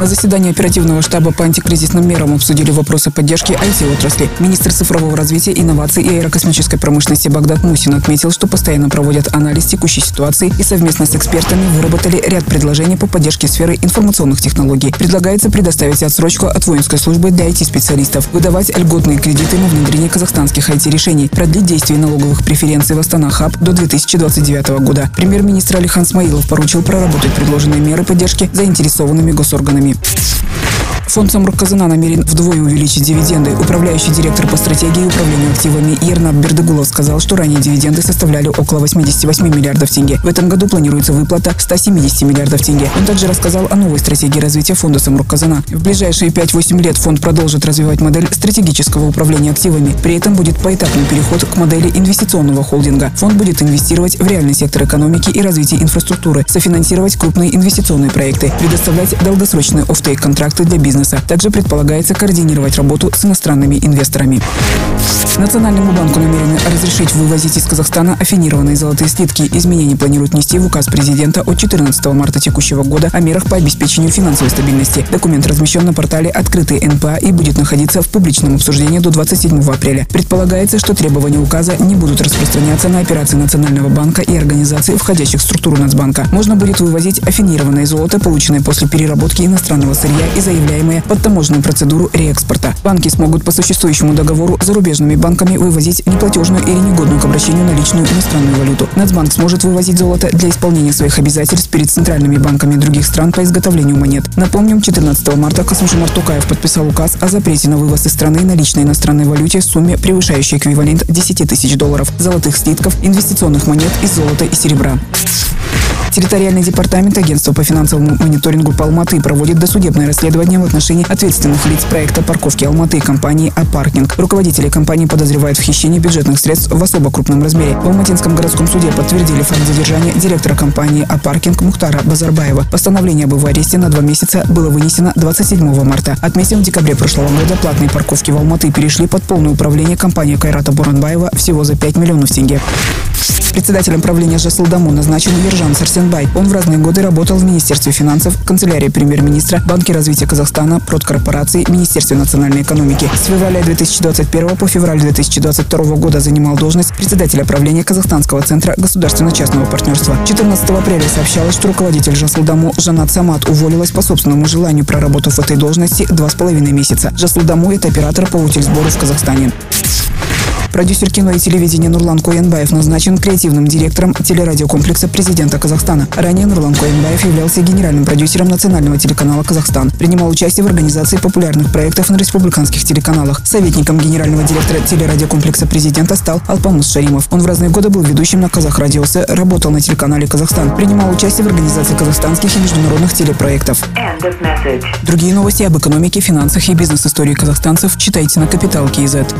На заседании оперативного штаба по антикризисным мерам обсудили вопросы поддержки IT-отрасли. Министр цифрового развития, инноваций и аэрокосмической промышленности Багдад Мусин отметил, что постоянно проводят анализ текущей ситуации и совместно с экспертами выработали ряд предложений по поддержке сферы информационных технологий. Предлагается предоставить отсрочку от воинской службы для IT-специалистов, выдавать льготные кредиты на внедрение казахстанских IT-решений, продлить действие налоговых преференций в Астана Хаб до 2029 года. Премьер-министр Алихан Смаилов поручил проработать предложенные меры поддержки заинтересованными госорганами программе. Фонд Самрукказына намерен вдвое увеличить дивиденды. Управляющий директор по стратегии и управлению активами Ернат Бердыгулов сказал, что ранее дивиденды составляли около 88 миллиардов тенге. В этом году планируется выплата 170 миллиардов тенге. Он также рассказал о новой стратегии развития фонда Самрукказына. В ближайшие 5-8 лет фонд продолжит развивать модель стратегического управления активами. При этом будет поэтапный переход к модели инвестиционного холдинга. Фонд будет инвестировать в реальный сектор экономики и развитие инфраструктуры, софинансировать крупные инвестиционные проекты, предоставлять долгосрочные офтейк-контракты для бизнеса бизнеса. Также предполагается координировать работу с иностранными инвесторами. Национальному банку намерены разрешить вывозить из Казахстана афинированные золотые слитки. Изменения планируют внести в указ президента от 14 марта текущего года о мерах по обеспечению финансовой стабильности. Документ размещен на портале «Открытый НПА» и будет находиться в публичном обсуждении до 27 апреля. Предполагается, что требования указа не будут распространяться на операции Национального банка и организаций, входящих в структуру Нацбанка. Можно будет вывозить афинированное золото, полученное после переработки иностранного сырья и заявляемое под таможенную процедуру реэкспорта. Банки смогут по существующему договору с зарубежными банками вывозить неплатежную или негодную к обращению наличную иностранную валюту. Нацбанк сможет вывозить золото для исполнения своих обязательств перед центральными банками других стран по изготовлению монет. Напомним, 14 марта Касымшимар Тукаев подписал указ о запрете на вывоз из страны наличной иностранной валюте в сумме, превышающей эквивалент 10 тысяч долларов, золотых слитков, инвестиционных монет из золота и серебра. Территориальный департамент Агентства по финансовому мониторингу по Алматы проводит досудебное расследование в отношении ответственных лиц проекта парковки Алматы компании «Апаркинг». Руководители компании подозревают в хищении бюджетных средств в особо крупном размере. В Алматинском городском суде подтвердили факт задержания директора компании «Апаркинг» Мухтара Базарбаева. Постановление об его аресте на два месяца было вынесено 27 марта. Отметим, в декабре прошлого года платные парковки в Алматы перешли под полное управление компании Кайрата Буранбаева всего за 5 миллионов тенге. Председателем правления Жасылдаму назначен Ержан Сарсенбай. Он в разные годы работал в Министерстве финансов, канцелярии премьер-министра, Банке развития Казахстана, продкорпорации, Министерстве национальной экономики. С февраля 2021 по февраль 2022 года занимал должность председателя правления Казахстанского центра государственно-частного партнерства. 14 апреля сообщалось, что руководитель Жасылдаму Жанат Самат уволилась по собственному желанию, проработав в этой должности два с половиной месяца. Жасылдаму – это оператор по утильсбору в Казахстане. Продюсер кино и телевидения Нурлан Коенбаев назначен креативным директором телерадиокомплекса президента Казахстана. Ранее Нурлан Коенбаев являлся генеральным продюсером национального телеканала «Казахстан». Принимал участие в организации популярных проектов на республиканских телеканалах. Советником генерального директора телерадиокомплекса президента стал Алпамус Шаримов. Он в разные годы был ведущим на Казах Радиосе, работал на телеканале «Казахстан». Принимал участие в организации казахстанских и международных телепроектов. Другие новости об экономике, финансах и бизнес-истории казахстанцев читайте на Капитал Киезет.